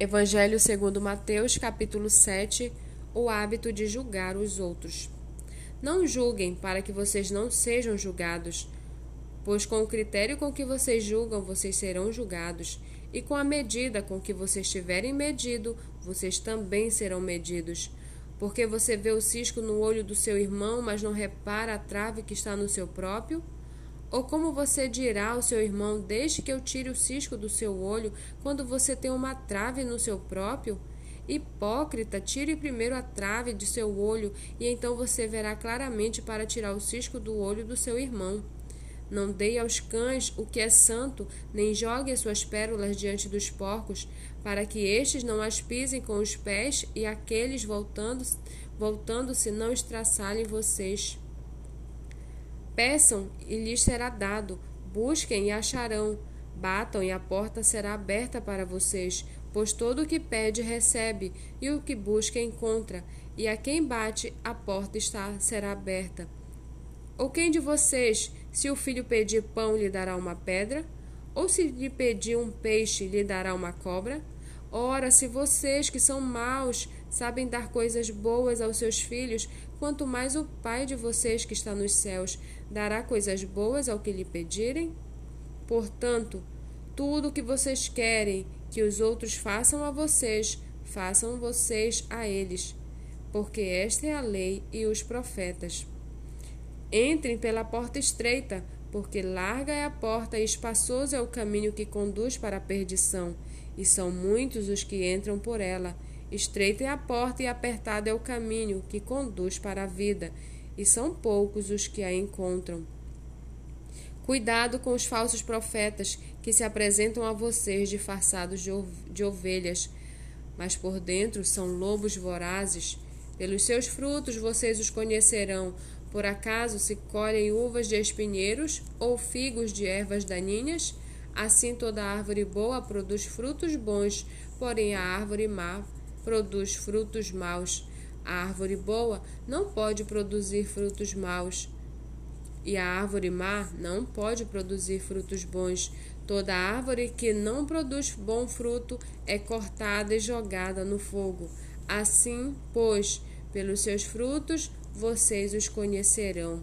Evangelho segundo Mateus, capítulo 7, o hábito de julgar os outros. Não julguem para que vocês não sejam julgados, pois com o critério com que vocês julgam, vocês serão julgados, e com a medida com que vocês tiverem medido, vocês também serão medidos. Porque você vê o cisco no olho do seu irmão, mas não repara a trave que está no seu próprio? Ou como você dirá ao seu irmão: Deixe que eu tire o cisco do seu olho, quando você tem uma trave no seu próprio? Hipócrita, tire primeiro a trave de seu olho, e então você verá claramente para tirar o cisco do olho do seu irmão. Não dei aos cães o que é santo, nem jogue as suas pérolas diante dos porcos, para que estes não as pisem com os pés e aqueles voltando-se voltando não estraçalhem vocês. Peçam e lhes será dado, busquem e acharão, batam e a porta será aberta para vocês, pois todo o que pede recebe, e o que busca encontra, e a quem bate a porta está será aberta. Ou quem de vocês, se o filho pedir pão, lhe dará uma pedra? Ou se lhe pedir um peixe, lhe dará uma cobra? Ora, se vocês que são maus sabem dar coisas boas aos seus filhos, quanto mais o Pai de vocês que está nos céus dará coisas boas ao que lhe pedirem? Portanto, tudo o que vocês querem que os outros façam a vocês, façam vocês a eles, porque esta é a lei e os profetas. Entrem pela porta estreita, porque larga é a porta e espaçoso é o caminho que conduz para a perdição e são muitos os que entram por ela. Estreita é a porta e apertado é o caminho que conduz para a vida, e são poucos os que a encontram. Cuidado com os falsos profetas que se apresentam a vocês disfarçados de ovelhas, mas por dentro são lobos vorazes. Pelos seus frutos vocês os conhecerão. Por acaso se colhem uvas de espinheiros ou figos de ervas daninhas? Assim toda árvore boa produz frutos bons, porém a árvore má produz frutos maus. A árvore boa não pode produzir frutos maus, e a árvore má não pode produzir frutos bons. Toda árvore que não produz bom fruto é cortada e jogada no fogo. Assim, pois, pelos seus frutos vocês os conhecerão.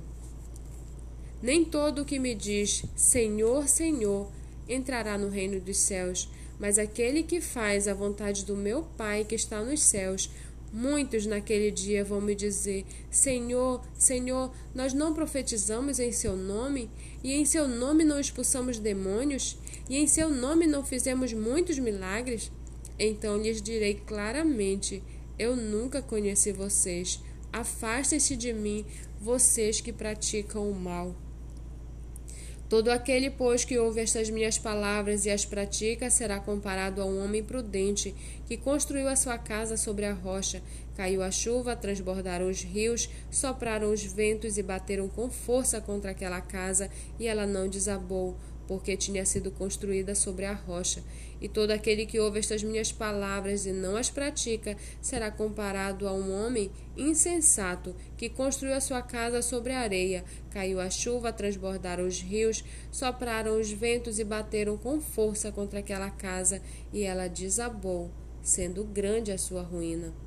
Nem todo o que me diz Senhor, Senhor entrará no reino dos céus, mas aquele que faz a vontade do meu Pai que está nos céus. Muitos naquele dia vão me dizer: Senhor, Senhor, nós não profetizamos em seu nome, e em seu nome não expulsamos demônios, e em seu nome não fizemos muitos milagres? Então lhes direi claramente: Eu nunca conheci vocês. Afastem-se de mim, vocês que praticam o mal. Todo aquele, pois, que ouve estas minhas palavras e as pratica, será comparado a um homem prudente que construiu a sua casa sobre a rocha. Caiu a chuva, transbordaram os rios, sopraram os ventos e bateram com força contra aquela casa, e ela não desabou porque tinha sido construída sobre a rocha. E todo aquele que ouve estas minhas palavras e não as pratica será comparado a um homem insensato que construiu a sua casa sobre a areia. Caiu a chuva, transbordaram os rios, sopraram os ventos e bateram com força contra aquela casa, e ela desabou, sendo grande a sua ruína.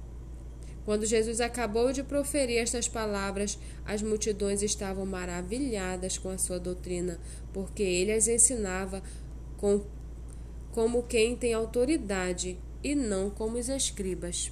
Quando Jesus acabou de proferir estas palavras, as multidões estavam maravilhadas com a sua doutrina, porque ele as ensinava com, como quem tem autoridade e não como os escribas.